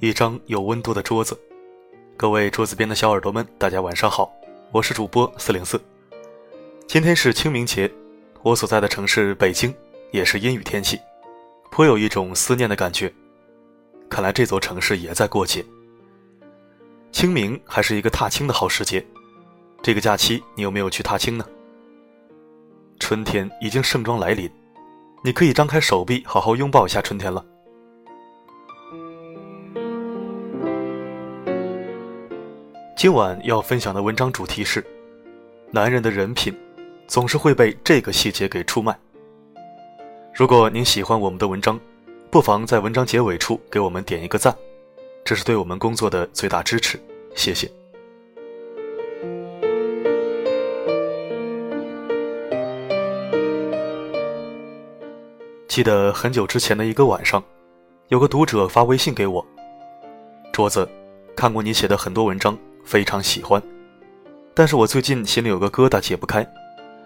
一张有温度的桌子。各位桌子边的小耳朵们，大家晚上好，我是主播四零四。今天是清明节，我所在的城市北京也是阴雨天气，颇有一种思念的感觉。看来这座城市也在过节。清明还是一个踏青的好时节，这个假期你有没有去踏青呢？春天已经盛装来临，你可以张开手臂，好好拥抱一下春天了。今晚要分享的文章主题是：男人的人品总是会被这个细节给出卖。如果您喜欢我们的文章，不妨在文章结尾处给我们点一个赞，这是对我们工作的最大支持，谢谢。记得很久之前的一个晚上，有个读者发微信给我：“桌子，看过你写的很多文章，非常喜欢，但是我最近心里有个疙瘩解不开，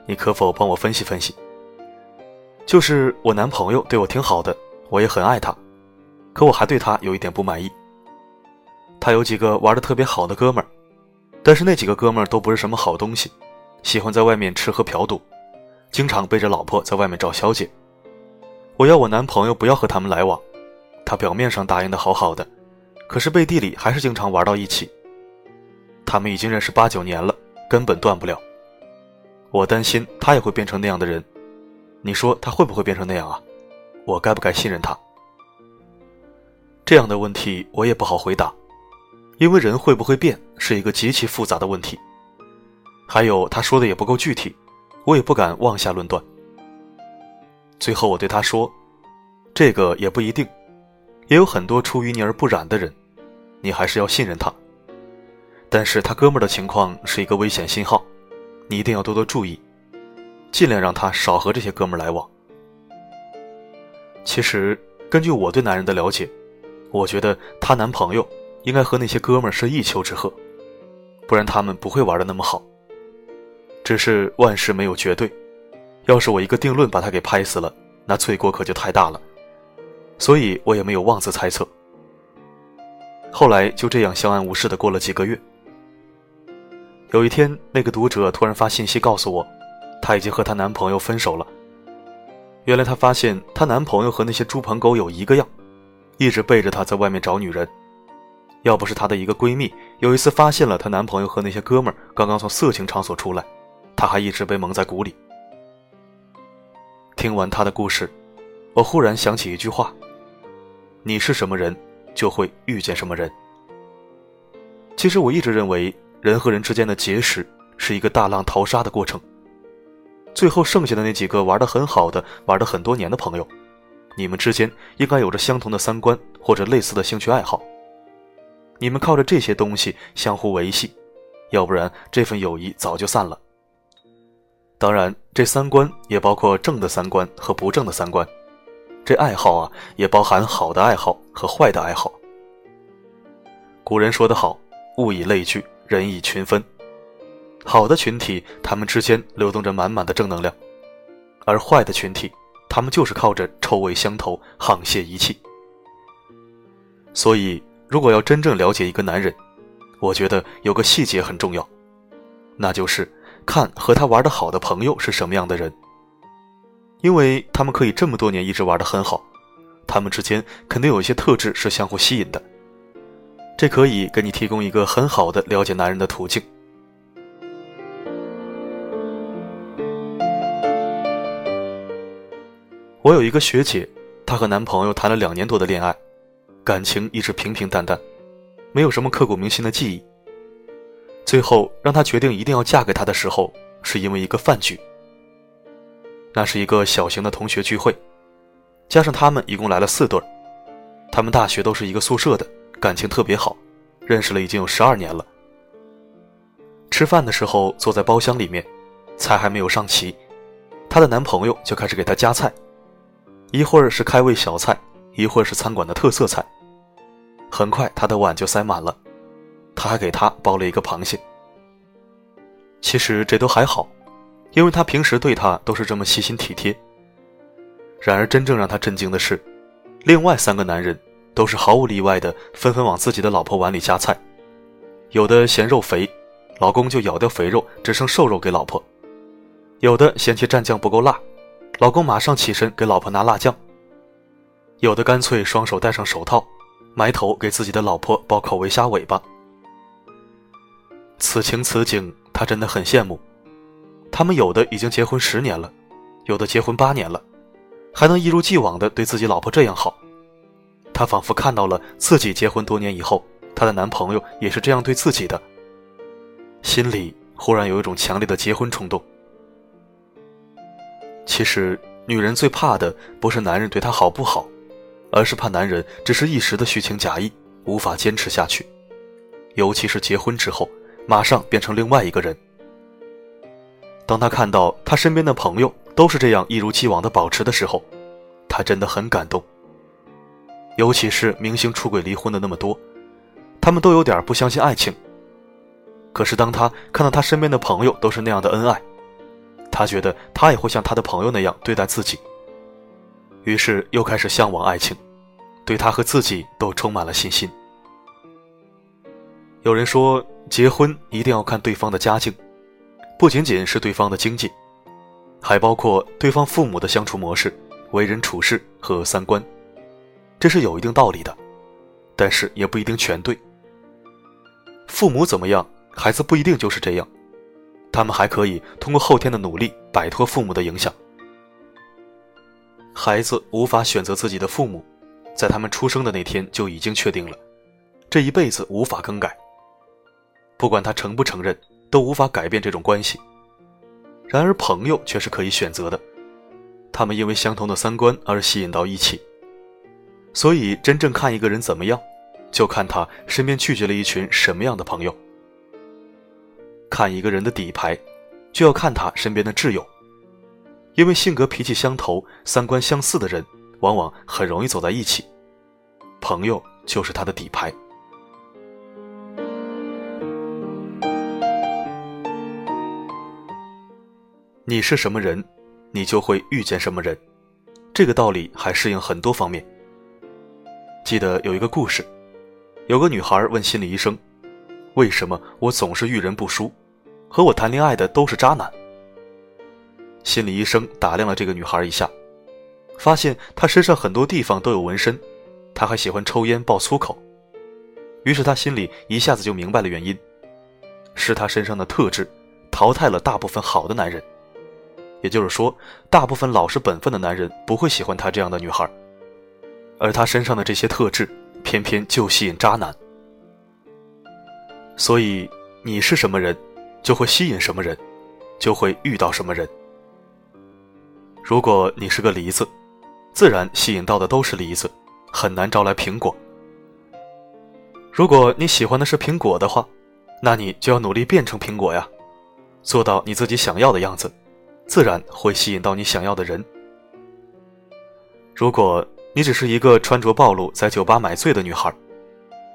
你可否帮我分析分析？就是我男朋友对我挺好的，我也很爱他，可我还对他有一点不满意。他有几个玩的特别好的哥们儿，但是那几个哥们儿都不是什么好东西，喜欢在外面吃喝嫖赌，经常背着老婆在外面找小姐。”我要我男朋友不要和他们来往，他表面上答应的好好的，可是背地里还是经常玩到一起。他们已经认识八九年了，根本断不了。我担心他也会变成那样的人，你说他会不会变成那样啊？我该不该信任他？这样的问题我也不好回答，因为人会不会变是一个极其复杂的问题。还有他说的也不够具体，我也不敢妄下论断。最后，我对他说：“这个也不一定，也有很多出淤泥而不染的人，你还是要信任他。但是他哥们的情况是一个危险信号，你一定要多多注意，尽量让他少和这些哥们来往。其实，根据我对男人的了解，我觉得她男朋友应该和那些哥们是一丘之貉，不然他们不会玩的那么好。只是万事没有绝对。”要是我一个定论把他给拍死了，那罪过可就太大了，所以我也没有妄自猜测。后来就这样相安无事的过了几个月。有一天，那个读者突然发信息告诉我，她已经和她男朋友分手了。原来她发现她男朋友和那些猪朋狗友一个样，一直背着她在外面找女人。要不是她的一个闺蜜有一次发现了她男朋友和那些哥们儿刚刚从色情场所出来，她还一直被蒙在鼓里。听完她的故事，我忽然想起一句话：“你是什么人，就会遇见什么人。”其实我一直认为，人和人之间的结识是一个大浪淘沙的过程。最后剩下的那几个玩的很好的、玩了很多年的朋友，你们之间应该有着相同的三观或者类似的兴趣爱好。你们靠着这些东西相互维系，要不然这份友谊早就散了。当然，这三观也包括正的三观和不正的三观，这爱好啊，也包含好的爱好和坏的爱好。古人说得好：“物以类聚，人以群分。”好的群体，他们之间流动着满满的正能量；而坏的群体，他们就是靠着臭味相投，沆瀣一气。所以，如果要真正了解一个男人，我觉得有个细节很重要，那就是。看和他玩的好的朋友是什么样的人，因为他们可以这么多年一直玩的很好，他们之间肯定有一些特质是相互吸引的，这可以给你提供一个很好的了解男人的途径。我有一个学姐，她和男朋友谈了两年多的恋爱，感情一直平平淡淡，没有什么刻骨铭心的记忆。最后让她决定一定要嫁给他的时候，是因为一个饭局。那是一个小型的同学聚会，加上他们一共来了四对儿，他们大学都是一个宿舍的，感情特别好，认识了已经有十二年了。吃饭的时候坐在包厢里面，菜还没有上齐，她的男朋友就开始给她夹菜，一会儿是开胃小菜，一会儿是餐馆的特色菜，很快她的碗就塞满了。他还给她包了一个螃蟹。其实这都还好，因为他平时对她都是这么细心体贴。然而真正让他震惊的是，另外三个男人都是毫无例外的纷纷往自己的老婆碗里夹菜，有的嫌肉肥，老公就咬掉肥肉，只剩瘦肉给老婆；有的嫌弃蘸酱不够辣，老公马上起身给老婆拿辣酱；有的干脆双手戴上手套，埋头给自己的老婆剥口味虾尾巴。此情此景，他真的很羡慕。他们有的已经结婚十年了，有的结婚八年了，还能一如既往的对自己老婆这样好。她仿佛看到了自己结婚多年以后，她的男朋友也是这样对自己的，心里忽然有一种强烈的结婚冲动。其实，女人最怕的不是男人对她好不好，而是怕男人只是一时的虚情假意，无法坚持下去，尤其是结婚之后，马上变成另外一个人。当他看到他身边的朋友都是这样一如既往的保持的时候，他真的很感动。尤其是明星出轨离婚的那么多，他们都有点不相信爱情。可是当他看到他身边的朋友都是那样的恩爱，他觉得他也会像他的朋友那样对待自己。于是又开始向往爱情，对他和自己都充满了信心。有人说，结婚一定要看对方的家境。不仅仅是对方的经济，还包括对方父母的相处模式、为人处事和三观，这是有一定道理的，但是也不一定全对。父母怎么样，孩子不一定就是这样，他们还可以通过后天的努力摆脱父母的影响。孩子无法选择自己的父母，在他们出生的那天就已经确定了，这一辈子无法更改。不管他承不承认。都无法改变这种关系。然而，朋友却是可以选择的。他们因为相同的三观而吸引到一起。所以，真正看一个人怎么样，就看他身边聚集了一群什么样的朋友。看一个人的底牌，就要看他身边的挚友。因为性格脾气相投、三观相似的人，往往很容易走在一起。朋友就是他的底牌。你是什么人，你就会遇见什么人，这个道理还适应很多方面。记得有一个故事，有个女孩问心理医生：“为什么我总是遇人不淑，和我谈恋爱的都是渣男？”心理医生打量了这个女孩一下，发现她身上很多地方都有纹身，她还喜欢抽烟、爆粗口。于是他心里一下子就明白了原因，是她身上的特质淘汰了大部分好的男人。也就是说，大部分老实本分的男人不会喜欢她这样的女孩，而她身上的这些特质，偏偏就吸引渣男。所以，你是什么人，就会吸引什么人，就会遇到什么人。如果你是个梨子，自然吸引到的都是梨子，很难招来苹果。如果你喜欢的是苹果的话，那你就要努力变成苹果呀，做到你自己想要的样子。自然会吸引到你想要的人。如果你只是一个穿着暴露在酒吧买醉的女孩，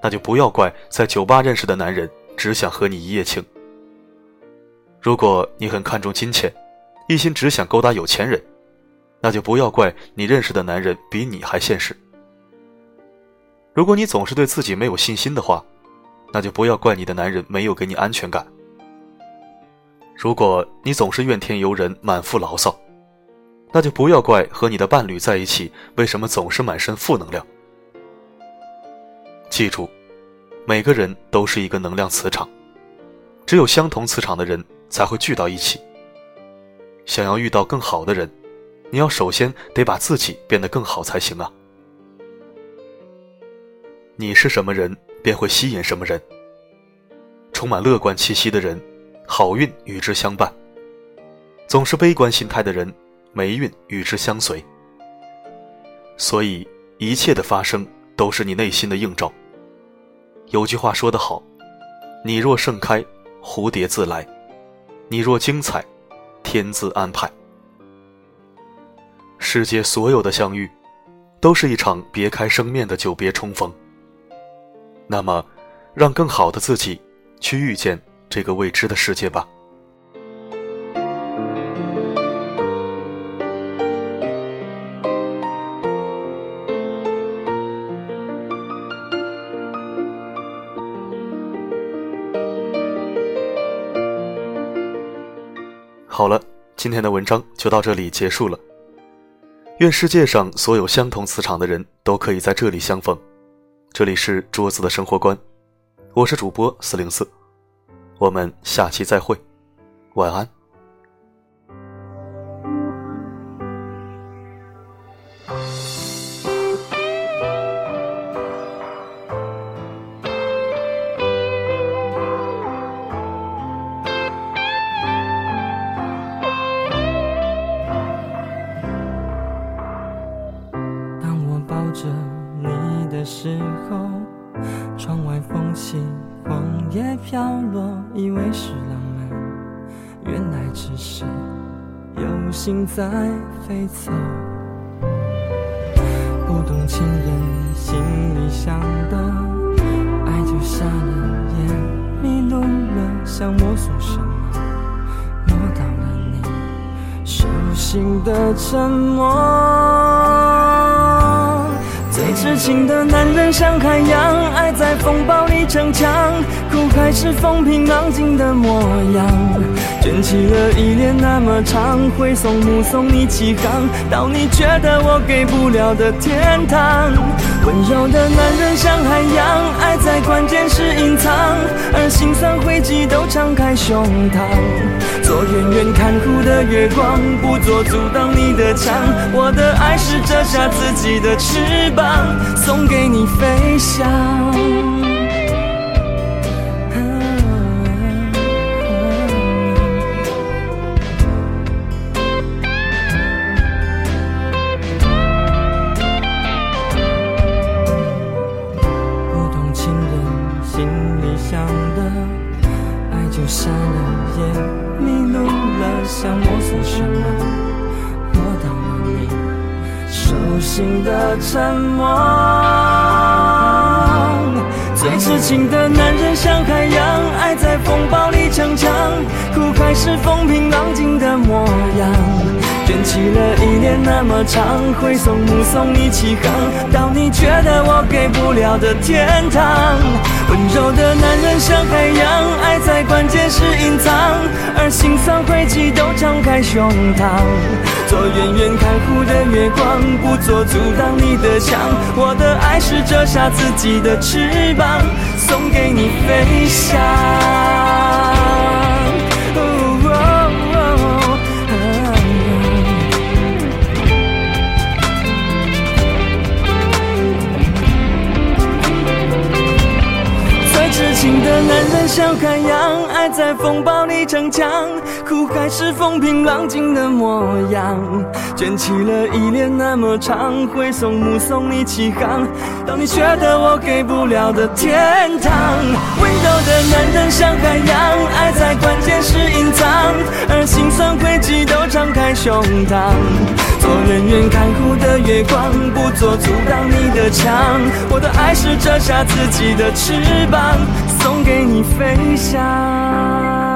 那就不要怪在酒吧认识的男人只想和你一夜情。如果你很看重金钱，一心只想勾搭有钱人，那就不要怪你认识的男人比你还现实。如果你总是对自己没有信心的话，那就不要怪你的男人没有给你安全感。如果你总是怨天尤人、满腹牢骚，那就不要怪和你的伴侣在一起为什么总是满身负能量。记住，每个人都是一个能量磁场，只有相同磁场的人才会聚到一起。想要遇到更好的人，你要首先得把自己变得更好才行啊！你是什么人，便会吸引什么人。充满乐观气息的人。好运与之相伴，总是悲观心态的人，霉运与之相随。所以，一切的发生都是你内心的映照。有句话说得好：“你若盛开，蝴蝶自来；你若精彩，天自安排。”世界所有的相遇，都是一场别开生面的久别重逢。那么，让更好的自己去遇见。这个未知的世界吧。今天的文章就到这里结束了。愿世界上所有相同磁场的人都可以在这里相逢。这里是桌子的生活观，我是主播四零四，我们下期再会，晚安。叶飘落，以为是浪漫，原来只是有心在飞走。不懂情人心里想的，爱就瞎了眼，迷路了，想摸索什么，摸到了你手心的沉默。痴情的男人像海洋，爱在风暴里逞强，苦海是风平浪静的模样。卷起了依恋那么长，挥送目送你起航，到你觉得我给不了的天堂。温柔的男人像海洋，爱在关键时隐藏，而心酸汇集都敞开胸膛。做远远看护的月光，不做阻挡你的墙。我的爱是折下自己的翅膀。送给你飞翔。沉默，最痴情的男人像海洋，爱在风暴里逞强，苦还是风平浪静的模样，起了一年那么长，挥送目送你起航，到你觉得我给不了的天堂。温柔的男人像海洋，爱在关键时隐藏，而心酸汇集都敞开胸膛。做远远看护的月光，不做阻挡你的墙。我的爱是折下自己的翅膀，送给你飞翔。在风暴里逞强，苦海是风平浪静的模样，卷起了依恋那么长，挥送目送你起航，到你觉得我给不了的天堂。温柔的男人像海洋，爱在关键时隐藏，而心酸汇集都敞开胸膛。做远远看护的月光，不做阻挡你的墙。我的爱是折下自己的翅膀。送给你飞翔。